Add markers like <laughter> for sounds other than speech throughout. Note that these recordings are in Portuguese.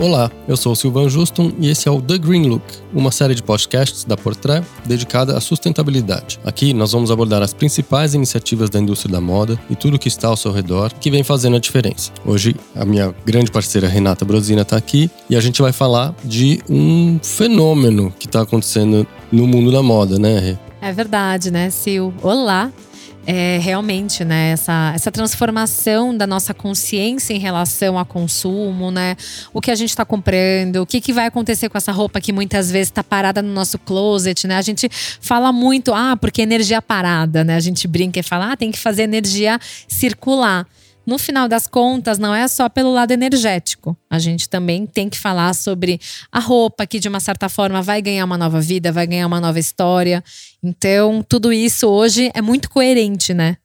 Olá, eu sou o Silvan Juston e esse é o The Green Look, uma série de podcasts da Portrait dedicada à sustentabilidade. Aqui nós vamos abordar as principais iniciativas da indústria da moda e tudo o que está ao seu redor que vem fazendo a diferença. Hoje a minha grande parceira Renata Brosina está aqui e a gente vai falar de um fenômeno que está acontecendo no mundo da moda, né, Rê? É verdade, né, Sil? Olá! É, realmente, né, essa, essa transformação da nossa consciência em relação ao consumo, né? O que a gente está comprando, o que, que vai acontecer com essa roupa que muitas vezes está parada no nosso closet, né? A gente fala muito, ah, porque energia parada, né? A gente brinca e fala, ah, tem que fazer energia circular no final das contas, não é só pelo lado energético. A gente também tem que falar sobre a roupa, que de uma certa forma vai ganhar uma nova vida, vai ganhar uma nova história. Então, tudo isso hoje é muito coerente, né?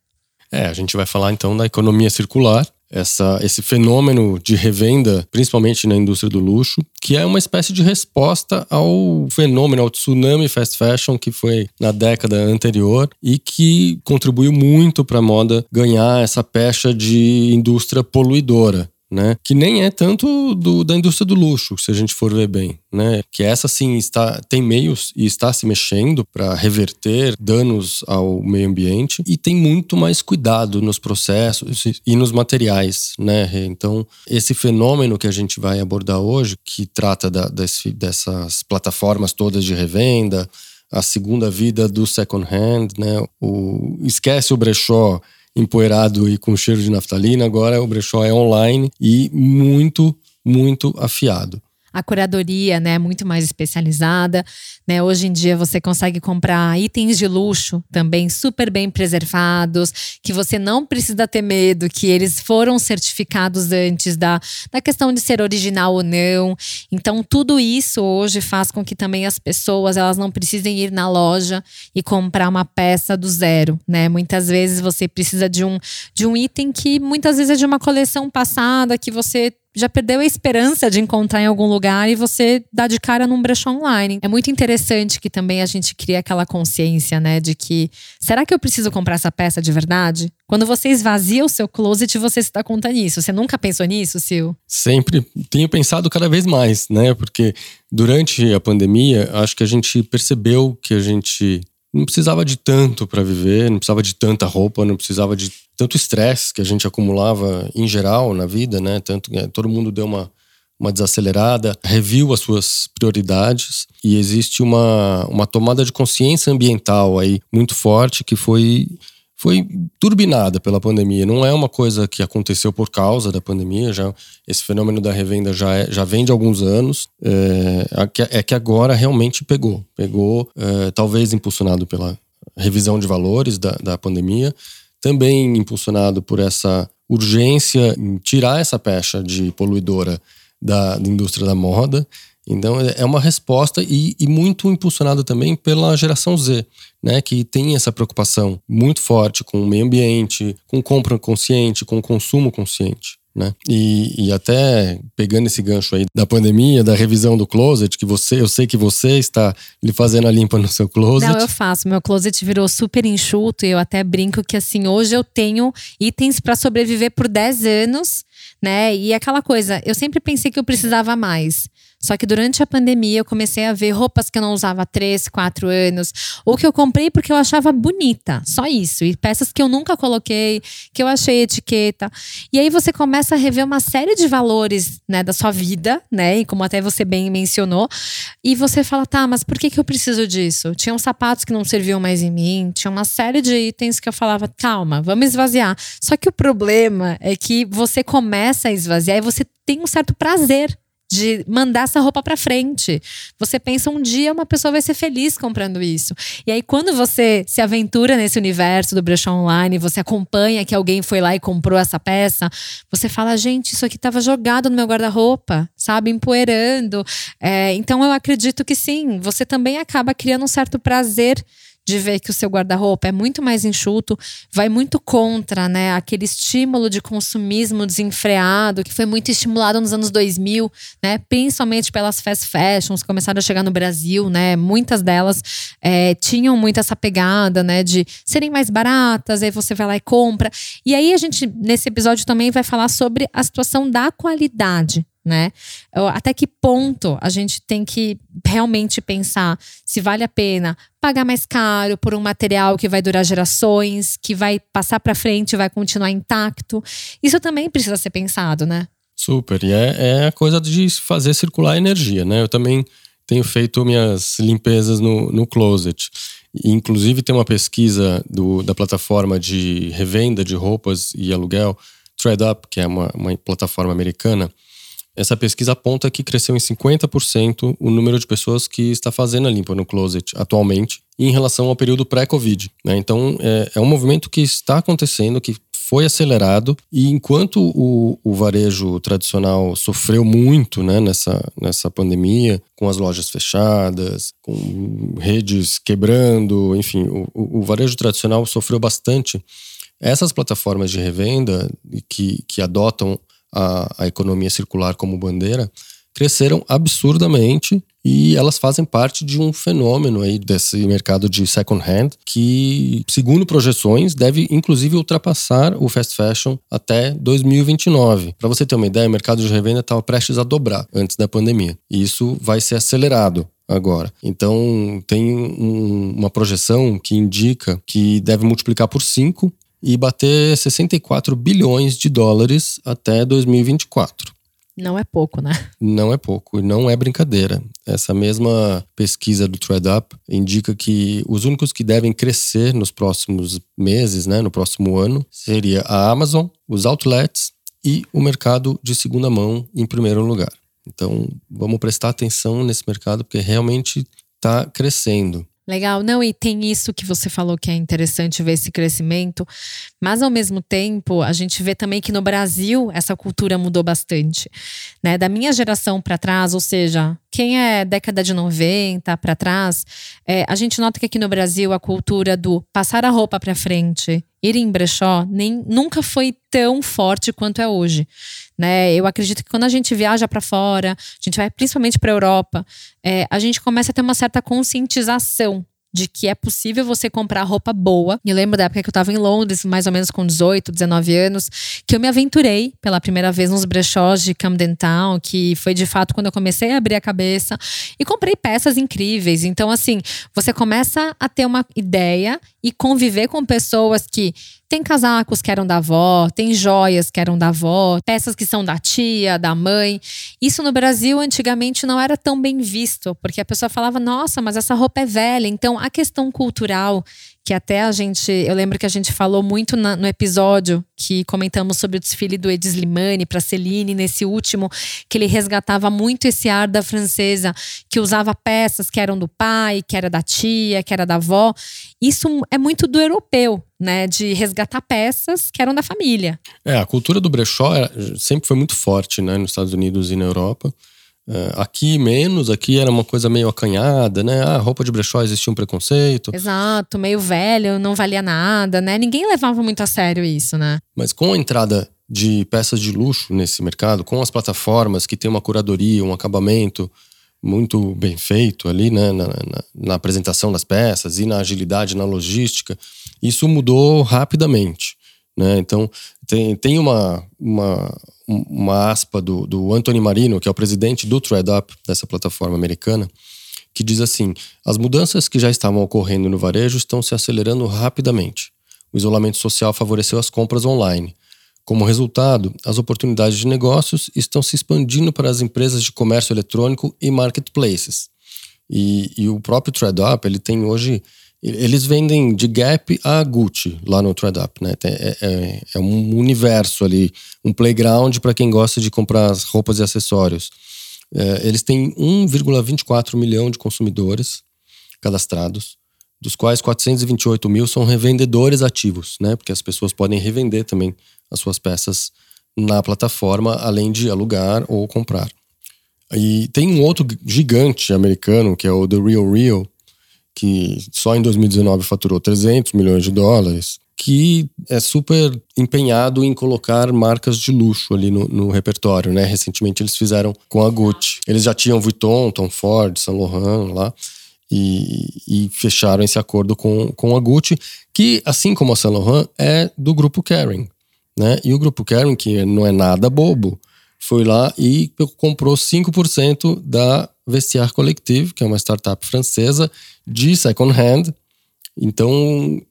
É, a gente vai falar então da economia circular, essa, esse fenômeno de revenda, principalmente na indústria do luxo, que é uma espécie de resposta ao fenômeno, ao tsunami fast fashion que foi na década anterior e que contribuiu muito para a moda ganhar essa pecha de indústria poluidora né? Que nem é tanto do, da indústria do luxo, se a gente for ver bem, né? Que essa sim está tem meios e está se mexendo para reverter danos ao meio ambiente e tem muito mais cuidado nos processos e nos materiais, né? Então esse fenômeno que a gente vai abordar hoje, que trata da, desse, dessas plataformas todas de revenda, a segunda vida do second hand, né? O esquece o brechó empoeirado e com cheiro de naftalina, agora o brechó é online e muito, muito afiado a curadoria, né, muito mais especializada, né? Hoje em dia você consegue comprar itens de luxo também super bem preservados, que você não precisa ter medo, que eles foram certificados antes da, da questão de ser original ou não. Então tudo isso hoje faz com que também as pessoas elas não precisem ir na loja e comprar uma peça do zero, né? Muitas vezes você precisa de um de um item que muitas vezes é de uma coleção passada que você já perdeu a esperança de encontrar em algum lugar e você dá de cara num brechó online. É muito interessante que também a gente cria aquela consciência, né, de que será que eu preciso comprar essa peça de verdade? Quando você esvazia o seu closet, você se dá conta nisso. Você nunca pensou nisso, Sil? Sempre tenho pensado cada vez mais, né? Porque durante a pandemia, acho que a gente percebeu que a gente não precisava de tanto para viver, não precisava de tanta roupa, não precisava de tanto estresse que a gente acumulava em geral na vida, né? Tanto que todo mundo deu uma, uma desacelerada, reviu as suas prioridades e existe uma, uma tomada de consciência ambiental aí muito forte que foi foi turbinada pela pandemia. Não é uma coisa que aconteceu por causa da pandemia. Já esse fenômeno da revenda já, é, já vem de alguns anos. É, é que agora realmente pegou, pegou é, talvez impulsionado pela revisão de valores da, da pandemia, também impulsionado por essa urgência em tirar essa pecha de poluidora da, da indústria da moda. Então é uma resposta e, e, muito impulsionado também pela geração Z, né, que tem essa preocupação muito forte com o meio ambiente, com compra consciente, com consumo consciente. Né? E, e, até pegando esse gancho aí da pandemia, da revisão do closet, que você, eu sei que você está lhe fazendo a limpa no seu closet. Não, eu faço. Meu closet virou super enxuto e eu até brinco que assim, hoje eu tenho itens para sobreviver por 10 anos, né? E aquela coisa, eu sempre pensei que eu precisava mais. Só que durante a pandemia eu comecei a ver roupas que eu não usava há 3, 4 anos, ou que eu comprei porque eu achava bonita, só isso. E peças que eu nunca coloquei, que eu achei etiqueta. E aí você começa a rever uma série de valores, né, da sua vida, né? E como até você bem mencionou, e você fala: "Tá, mas por que que eu preciso disso?". Tinham sapatos que não serviam mais em mim, tinha uma série de itens que eu falava: "Calma, vamos esvaziar". Só que o problema é que você começa a esvaziar e você tem um certo prazer de mandar essa roupa para frente. Você pensa um dia uma pessoa vai ser feliz comprando isso. E aí quando você se aventura nesse universo do brechó online, você acompanha que alguém foi lá e comprou essa peça, você fala, gente, isso aqui estava jogado no meu guarda-roupa, sabe, empoeirando. É, então eu acredito que sim, você também acaba criando um certo prazer de ver que o seu guarda-roupa é muito mais enxuto, vai muito contra, né, aquele estímulo de consumismo desenfreado que foi muito estimulado nos anos 2000, né, principalmente pelas fast fashions que começaram a chegar no Brasil, né, muitas delas é, tinham muito essa pegada, né, de serem mais baratas, aí você vai lá e compra. E aí a gente nesse episódio também vai falar sobre a situação da qualidade né? Até que ponto a gente tem que realmente pensar se vale a pena pagar mais caro por um material que vai durar gerações, que vai passar para frente, vai continuar intacto. Isso também precisa ser pensado, né? Super. E é, é a coisa de fazer circular energia, né? Eu também tenho feito minhas limpezas no, no closet. Inclusive, tem uma pesquisa do, da plataforma de revenda de roupas e aluguel, ThreadUp, que é uma, uma plataforma americana. Essa pesquisa aponta que cresceu em 50% o número de pessoas que está fazendo a limpa no closet atualmente em relação ao período pré-Covid. Né? Então, é, é um movimento que está acontecendo, que foi acelerado e enquanto o, o varejo tradicional sofreu muito né, nessa, nessa pandemia, com as lojas fechadas, com redes quebrando, enfim, o, o varejo tradicional sofreu bastante. Essas plataformas de revenda que, que adotam a, a economia circular como bandeira cresceram absurdamente e elas fazem parte de um fenômeno aí desse mercado de second hand que, segundo projeções, deve inclusive ultrapassar o fast fashion até 2029. Para você ter uma ideia, o mercado de revenda estava prestes a dobrar antes da pandemia. E isso vai ser acelerado agora. Então, tem um, uma projeção que indica que deve multiplicar por 5 e bater 64 bilhões de dólares até 2024. Não é pouco, né? Não é pouco, não é brincadeira. Essa mesma pesquisa do ThreadUp indica que os únicos que devem crescer nos próximos meses, né, no próximo ano, seria a Amazon, os outlets e o mercado de segunda mão em primeiro lugar. Então, vamos prestar atenção nesse mercado porque realmente está crescendo. Legal, não, e tem isso que você falou que é interessante ver esse crescimento, mas ao mesmo tempo a gente vê também que no Brasil essa cultura mudou bastante, né? Da minha geração para trás, ou seja, quem é década de 90 para trás, é, a gente nota que aqui no Brasil a cultura do passar a roupa para frente, ir em brechó, nem, nunca foi tão forte quanto é hoje. Né? Eu acredito que quando a gente viaja para fora, a gente vai principalmente para a Europa, é, a gente começa a ter uma certa conscientização de que é possível você comprar roupa boa. Eu lembro da época que eu estava em Londres, mais ou menos com 18, 19 anos, que eu me aventurei pela primeira vez nos brechós de Camden Town, que foi de fato quando eu comecei a abrir a cabeça e comprei peças incríveis. Então, assim, você começa a ter uma ideia e conviver com pessoas que tem casacos que eram da avó, tem joias que eram da avó, peças que são da tia, da mãe. Isso no Brasil antigamente não era tão bem visto, porque a pessoa falava: "Nossa, mas essa roupa é velha". Então, a questão cultural que até a gente, eu lembro que a gente falou muito na, no episódio que comentamos sobre o desfile do Edis Limani para Celine, nesse último, que ele resgatava muito esse ar da francesa, que usava peças que eram do pai, que era da tia, que era da avó. Isso é muito do europeu, né, de resgatar peças que eram da família. É, a cultura do brechó sempre foi muito forte, né, nos Estados Unidos e na Europa. É, aqui menos, aqui era uma coisa meio acanhada, né? Ah, roupa de brechó existia um preconceito. Exato, meio velho, não valia nada, né? Ninguém levava muito a sério isso, né? Mas com a entrada de peças de luxo nesse mercado, com as plataformas que tem uma curadoria, um acabamento muito bem feito ali, né? Na, na, na apresentação das peças e na agilidade, na logística, isso mudou rapidamente. Né? Então, tem, tem uma, uma, uma aspa do, do Anthony Marino, que é o presidente do ThreadUp, dessa plataforma americana, que diz assim: as mudanças que já estavam ocorrendo no varejo estão se acelerando rapidamente. O isolamento social favoreceu as compras online. Como resultado, as oportunidades de negócios estão se expandindo para as empresas de comércio eletrônico e marketplaces. E, e o próprio ThreadUp ele tem hoje eles vendem de Gap a Gucci lá no ThreadUp, né? É, é, é um universo ali, um playground para quem gosta de comprar roupas e acessórios. É, eles têm 1,24 milhão de consumidores cadastrados, dos quais 428 mil são revendedores ativos, né? Porque as pessoas podem revender também as suas peças na plataforma, além de alugar ou comprar. E tem um outro gigante americano, que é o The Real Real, que só em 2019 faturou 300 milhões de dólares, que é super empenhado em colocar marcas de luxo ali no, no, repertório, né? Recentemente eles fizeram com a Gucci. Eles já tinham Vuitton, Tom Ford, Saint Laurent lá. E, e, fecharam esse acordo com, com a Gucci, que, assim como a Saint Laurent, é do grupo Kering. Né? E o grupo Kering, que não é nada bobo, foi lá e comprou 5% da Vestiaire Collective, que é uma startup francesa de second hand. Então,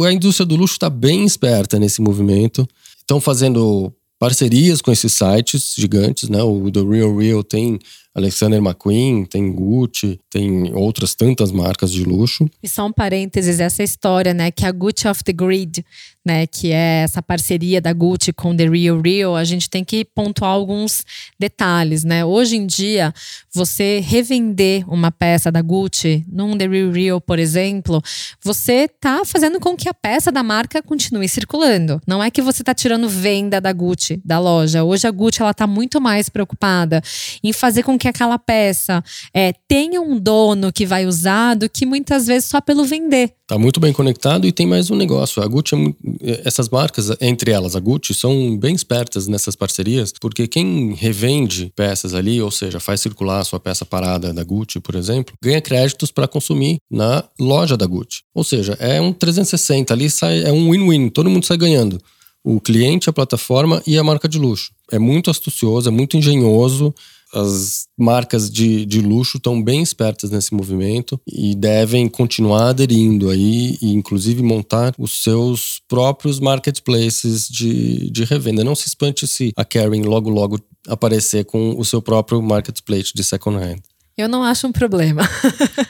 a indústria do luxo está bem esperta nesse movimento. Estão fazendo parcerias com esses sites gigantes, né? O The Real Real tem Alexander McQueen, tem Gucci, tem outras tantas marcas de luxo. E só um parênteses, essa história, né, que a Gucci of the Grid, né, que é essa parceria da Gucci com The Real Real, a gente tem que pontuar alguns detalhes, né? Hoje em dia, você revender uma peça da Gucci num The Real Real, por exemplo, você tá fazendo com que a peça da marca continue circulando. Não é que você tá tirando venda da Gucci, da loja. Hoje a Gucci ela tá muito mais preocupada em fazer com que aquela peça é, tenha um dono que vai usar do que muitas vezes só pelo vender. Tá muito bem conectado e tem mais um negócio. A Gucci, é é, essas marcas, entre elas a Gucci, são bem espertas nessas parcerias, porque quem revende peças ali, ou seja, faz circular a sua peça parada da Gucci, por exemplo, ganha créditos para consumir na loja da Gucci. Ou seja, é um 360 ali, sai, é um win-win, todo mundo sai ganhando o cliente, a plataforma e a marca de luxo. É muito astucioso, é muito engenhoso as marcas de, de luxo estão bem espertas nesse movimento e devem continuar aderindo aí e inclusive montar os seus próprios marketplaces de, de revenda. Não se espante se a Karen logo logo aparecer com o seu próprio marketplace de second hand. Eu não acho um problema.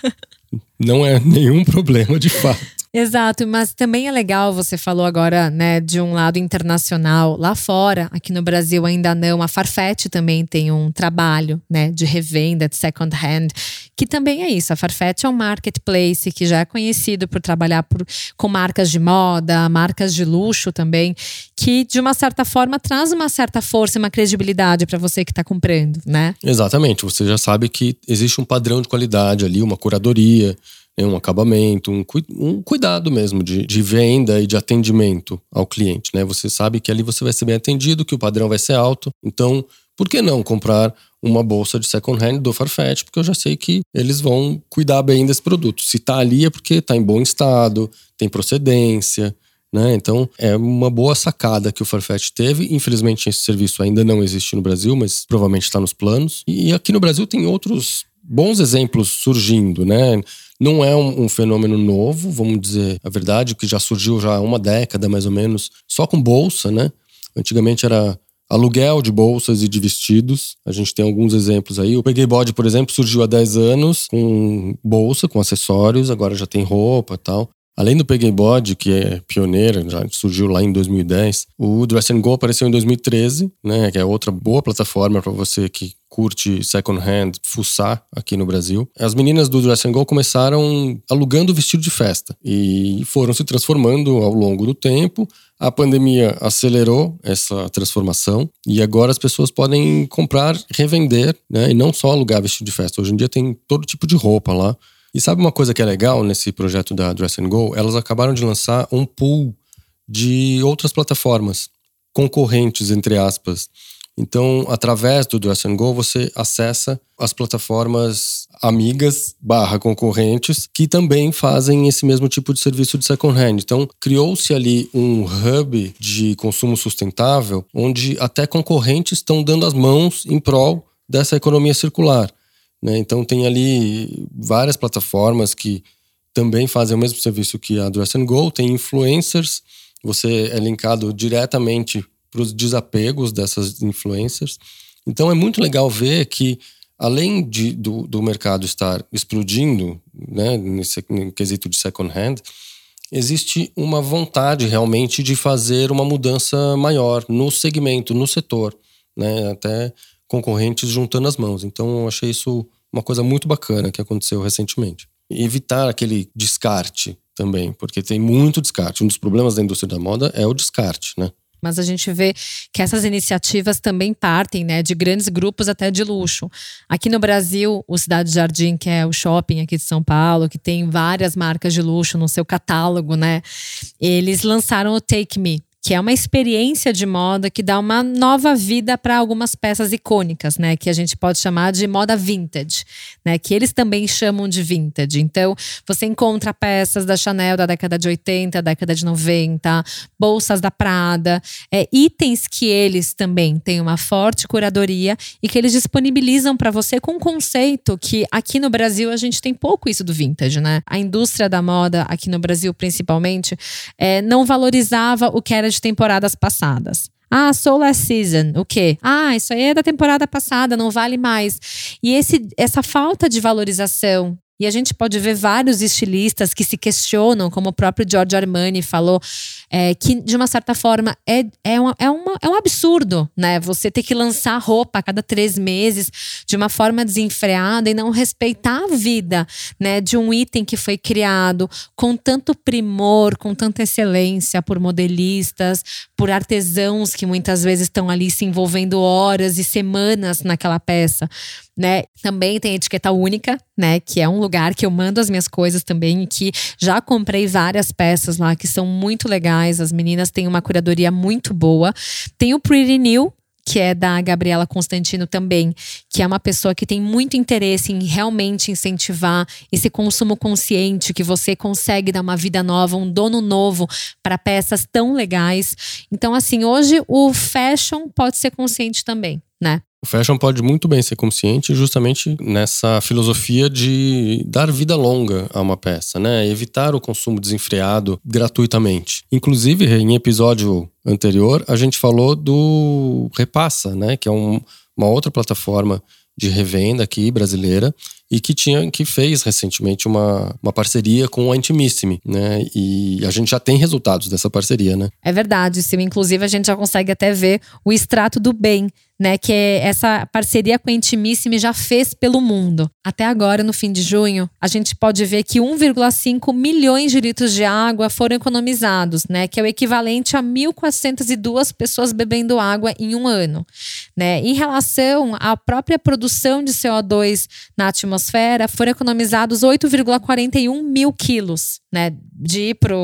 <laughs> não é nenhum problema de fato. Exato, mas também é legal, você falou agora, né, de um lado internacional, lá fora, aqui no Brasil ainda não, a Farfetch também tem um trabalho, né, de revenda, de second hand, que também é isso, a Farfetch é um marketplace que já é conhecido por trabalhar por, com marcas de moda, marcas de luxo também, que de uma certa forma traz uma certa força e uma credibilidade para você que está comprando, né? Exatamente, você já sabe que existe um padrão de qualidade ali, uma curadoria, um acabamento, um, um cuidado mesmo de, de, venda e de atendimento ao cliente. Né? Você sabe que ali você vai ser bem atendido, que o padrão vai ser alto. Então, por que não comprar uma bolsa de second hand do Farfetch? Porque eu já sei que eles vão cuidar bem desse produto. Se está ali é porque está em bom estado, tem procedência. Né? Então é uma boa sacada que o Farfetch teve. Infelizmente esse serviço ainda não existe no Brasil, mas provavelmente está nos planos. E aqui no Brasil tem outros bons exemplos surgindo, né? Não é um, um, fenômeno novo, vamos dizer a verdade, que já surgiu já há uma década mais ou menos, só com bolsa, né? Antigamente era aluguel de bolsas e de vestidos. A gente tem alguns exemplos aí. O Peguei Bode, por exemplo, surgiu há 10 anos com bolsa, com acessórios, agora já tem roupa e tal. Além do Peguei Bode, que é pioneira, já surgiu lá em 2010, o Dress Go apareceu em 2013, né, que é outra boa plataforma para você que curte second hand, fuçar aqui no Brasil. As meninas do Dress Go começaram alugando vestido de festa e foram se transformando ao longo do tempo. A pandemia acelerou essa transformação e agora as pessoas podem comprar, revender, né, e não só alugar vestido de festa. Hoje em dia tem todo tipo de roupa lá. E sabe uma coisa que é legal nesse projeto da Dress and Go? Elas acabaram de lançar um pool de outras plataformas concorrentes, entre aspas. Então, através do Dress and Go, você acessa as plataformas amigas barra concorrentes que também fazem esse mesmo tipo de serviço de second hand. Então, criou-se ali um hub de consumo sustentável, onde até concorrentes estão dando as mãos em prol dessa economia circular. Né? Então tem ali várias plataformas que também fazem o mesmo serviço que a Dress and Go, tem influencers, você é linkado diretamente para os desapegos dessas influencers. Então é muito legal ver que, além de, do, do mercado estar explodindo né, nesse quesito de second hand, existe uma vontade realmente de fazer uma mudança maior no segmento, no setor. Né? Até concorrentes juntando as mãos. Então, eu achei isso uma coisa muito bacana que aconteceu recentemente. E evitar aquele descarte também, porque tem muito descarte. Um dos problemas da indústria da moda é o descarte, né? Mas a gente vê que essas iniciativas também partem né, de grandes grupos até de luxo. Aqui no Brasil, o Cidade Jardim, que é o shopping aqui de São Paulo, que tem várias marcas de luxo no seu catálogo, né? Eles lançaram o Take Me, que é uma experiência de moda que dá uma nova vida para algumas peças icônicas, né? Que a gente pode chamar de moda vintage, né? Que eles também chamam de vintage. Então, você encontra peças da Chanel da década de 80, década de 90, bolsas da Prada, é, itens que eles também têm uma forte curadoria e que eles disponibilizam para você com um conceito que aqui no Brasil a gente tem pouco isso do vintage, né? A indústria da moda aqui no Brasil, principalmente, é, não valorizava o que era de temporadas passadas. Ah, Soul Last Season, o quê? Ah, isso aí é da temporada passada, não vale mais. E esse, essa falta de valorização e a gente pode ver vários estilistas que se questionam, como o próprio Giorgio Armani falou, é, que de uma certa forma é, é, uma, é, uma, é um absurdo, né? Você ter que lançar roupa a cada três meses de uma forma desenfreada e não respeitar a vida, né? De um item que foi criado com tanto primor, com tanta excelência por modelistas, por artesãos que muitas vezes estão ali se envolvendo horas e semanas naquela peça né? Também tem etiqueta única, né? Que é um lugar que eu mando as minhas coisas também e que já comprei várias peças lá que são muito legais. As meninas têm uma curadoria muito boa. Tem o Pretty New, que é da Gabriela Constantino também, que é uma pessoa que tem muito interesse em realmente incentivar esse consumo consciente, que você consegue dar uma vida nova, um dono novo para peças tão legais. Então, assim, hoje o fashion pode ser consciente também, né? O fashion pode muito bem ser consciente justamente nessa filosofia de dar vida longa a uma peça, né? Evitar o consumo desenfreado gratuitamente. Inclusive, em episódio anterior, a gente falou do Repassa, né? Que é um, uma outra plataforma de revenda aqui brasileira e que tinha que fez recentemente uma, uma parceria com a Intimissimi, né? E a gente já tem resultados dessa parceria, né? É verdade, sim. Inclusive a gente já consegue até ver o extrato do bem né, que é essa parceria com a Intimissimi já fez pelo mundo. Até agora, no fim de junho, a gente pode ver que 1,5 milhões de litros de água foram economizados, né, que é o equivalente a 1.402 pessoas bebendo água em um ano. Né? Em relação à própria produção de CO2 na atmosfera, foram economizados 8,41 mil quilos né, de ir para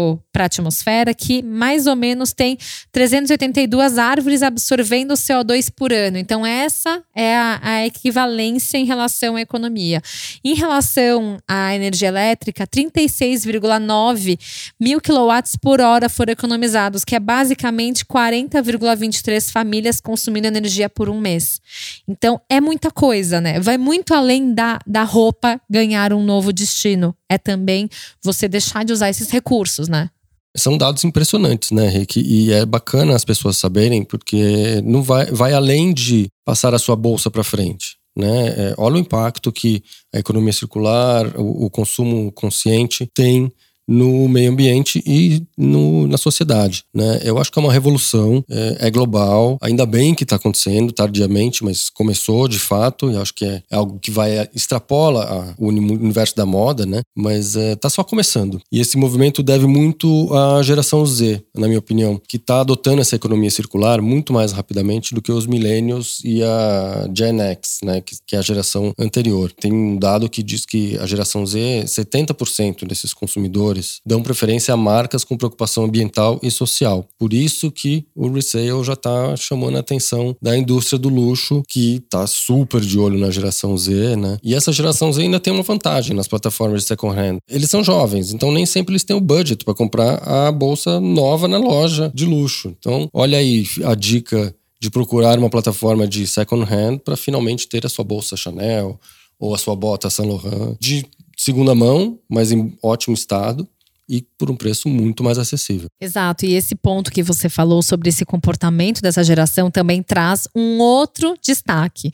a atmosfera, que mais ou menos tem 382 árvores absorvendo CO2 por ano. Então, essa é a, a, equivalência em relação à economia. Em relação à energia elétrica, 36,9 mil quilowatts por hora foram economizados, que é basicamente 40,23 famílias consumindo energia por um mês. Então, é muita coisa, né? Vai muito além da, da roupa ganhar um novo destino. É também você deixar de usar esses recursos, né? São dados impressionantes, né, Rick? E é bacana as pessoas saberem, porque não vai, vai além de passar a sua bolsa para frente. Né? É, olha o impacto que a economia circular, o, o consumo consciente tem no meio ambiente e no, na sociedade. Né? Eu acho que é uma revolução, é, é global, ainda bem que está acontecendo tardiamente, mas começou de fato, e acho que é, é algo que vai extrapola a, o universo da moda, né? mas está é, só começando. E esse movimento deve muito à geração Z, na minha opinião, que está adotando essa economia circular muito mais rapidamente do que os millennials e a Gen X, né? que, que é a geração anterior. Tem um dado que diz que a geração Z, 70% desses consumidores consumidores dão preferência a marcas com preocupação ambiental e social. Por isso que o resale já está chamando a atenção da indústria do luxo, que está super de olho na geração Z, né? E essa geração Z ainda tem uma vantagem nas plataformas de second hand. Eles são jovens, então nem sempre eles têm o budget para comprar a bolsa nova na loja de luxo. Então, olha aí a dica de procurar uma plataforma de second hand para finalmente ter a sua bolsa Chanel ou a sua bota Saint Laurent de segunda mão, mas em ótimo estado e por um preço muito mais acessível. Exato, e esse ponto que você falou sobre esse comportamento dessa geração também traz um outro destaque.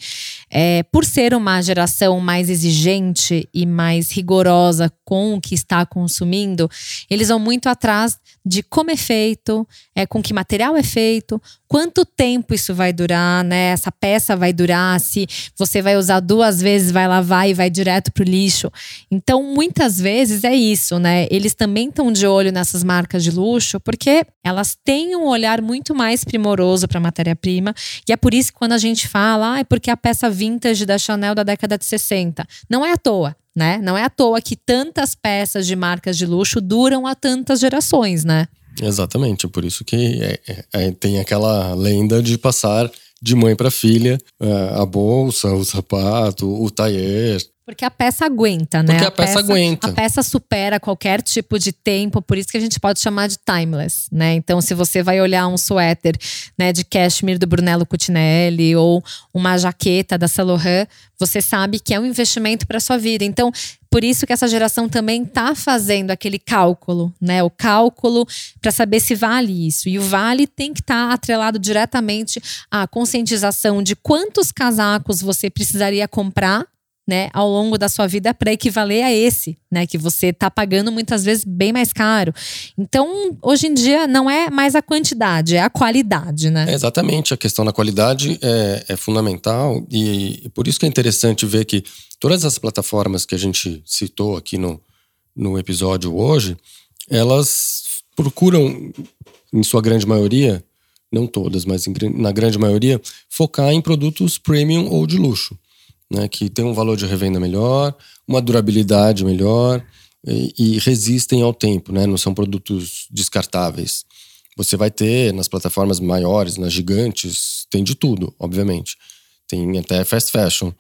É, por ser uma geração mais exigente e mais rigorosa com o que está consumindo, eles vão muito atrás de como é feito, é, com que material é feito, quanto tempo isso vai durar, né? Essa peça vai durar, se você vai usar duas vezes, vai lavar e vai direto para o lixo. Então, muitas vezes é isso, né? Eles também estão de olho nessas marcas de luxo porque elas têm um olhar muito mais primoroso para a matéria-prima. E é por isso que quando a gente fala, ah, é porque a peça vintage da Chanel da década de 60. Não é à toa né? Não é à toa que tantas peças de marcas de luxo duram há tantas gerações, né? Exatamente, por isso que é, é, é, tem aquela lenda de passar de mãe para filha é, a bolsa, o sapato, o taier. Porque a peça aguenta, né? Porque a, peça, aguenta. A peça supera qualquer tipo de tempo, por isso que a gente pode chamar de timeless, né? Então, se você vai olhar um suéter, né, de cashmere do Brunello Cucinelli ou uma jaqueta da Saint Laurent, você sabe que é um investimento para sua vida. Então, por isso que essa geração também está fazendo aquele cálculo, né? O cálculo para saber se vale isso. E o vale tem que estar tá atrelado diretamente à conscientização de quantos casacos você precisaria comprar né, ao longo da sua vida para equivaler a esse, né, que você está pagando muitas vezes bem mais caro. Então, hoje em dia não é mais a quantidade, é a qualidade, né? É exatamente, a questão da qualidade é, é fundamental e, e, por isso que é interessante ver que todas as plataformas que a gente citou aqui no, no episódio hoje, elas procuram, em sua grande maioria, não todas, mas em, na grande maioria, focar em produtos premium ou de luxo né, que tem um valor de revenda melhor, uma durabilidade melhor e, e resistem ao tempo, né, não são produtos descartáveis. Você vai ter nas plataformas maiores, nas gigantes, tem de tudo, obviamente. Tem até fast fashion,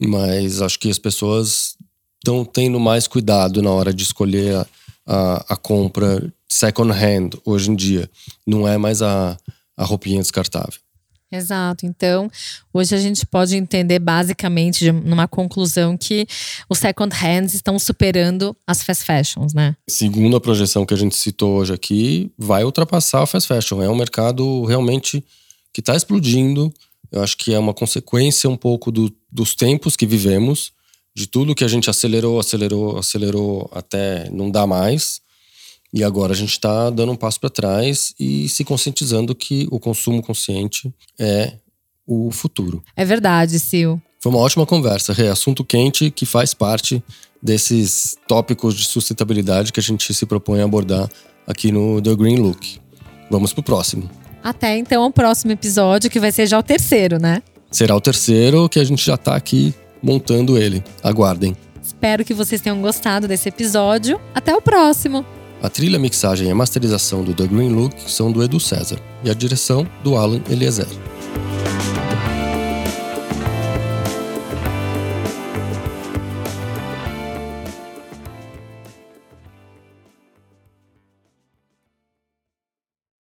mas acho que as pessoas estão tendo mais cuidado na hora de escolher a, a, a compra second hand hoje em dia. Não é mais a, a roupinha descartável. Exato. Então, hoje a gente pode entender basicamente, numa conclusão, que os second hands estão superando as fast fashions, né? Segundo a projeção que a gente citou hoje aqui, vai ultrapassar a fast fashion. É um mercado realmente que está explodindo. Eu acho que é uma consequência um pouco do, dos tempos que vivemos, de tudo que a gente acelerou, acelerou, acelerou até não dar mais. E agora a gente está dando um passo para trás e se conscientizando que o consumo consciente é o futuro. É verdade, Sil. Foi uma ótima conversa, é assunto quente que faz parte desses tópicos de sustentabilidade que a gente se propõe a abordar aqui no The Green Look. Vamos pro próximo. Até então o próximo episódio, que vai ser já o terceiro, né? Será o terceiro que a gente já está aqui montando ele. Aguardem. Espero que vocês tenham gostado desse episódio. Até o próximo! A trilha, mixagem e masterização do The Green Look são do Edu César e a direção do Alan Eliezer.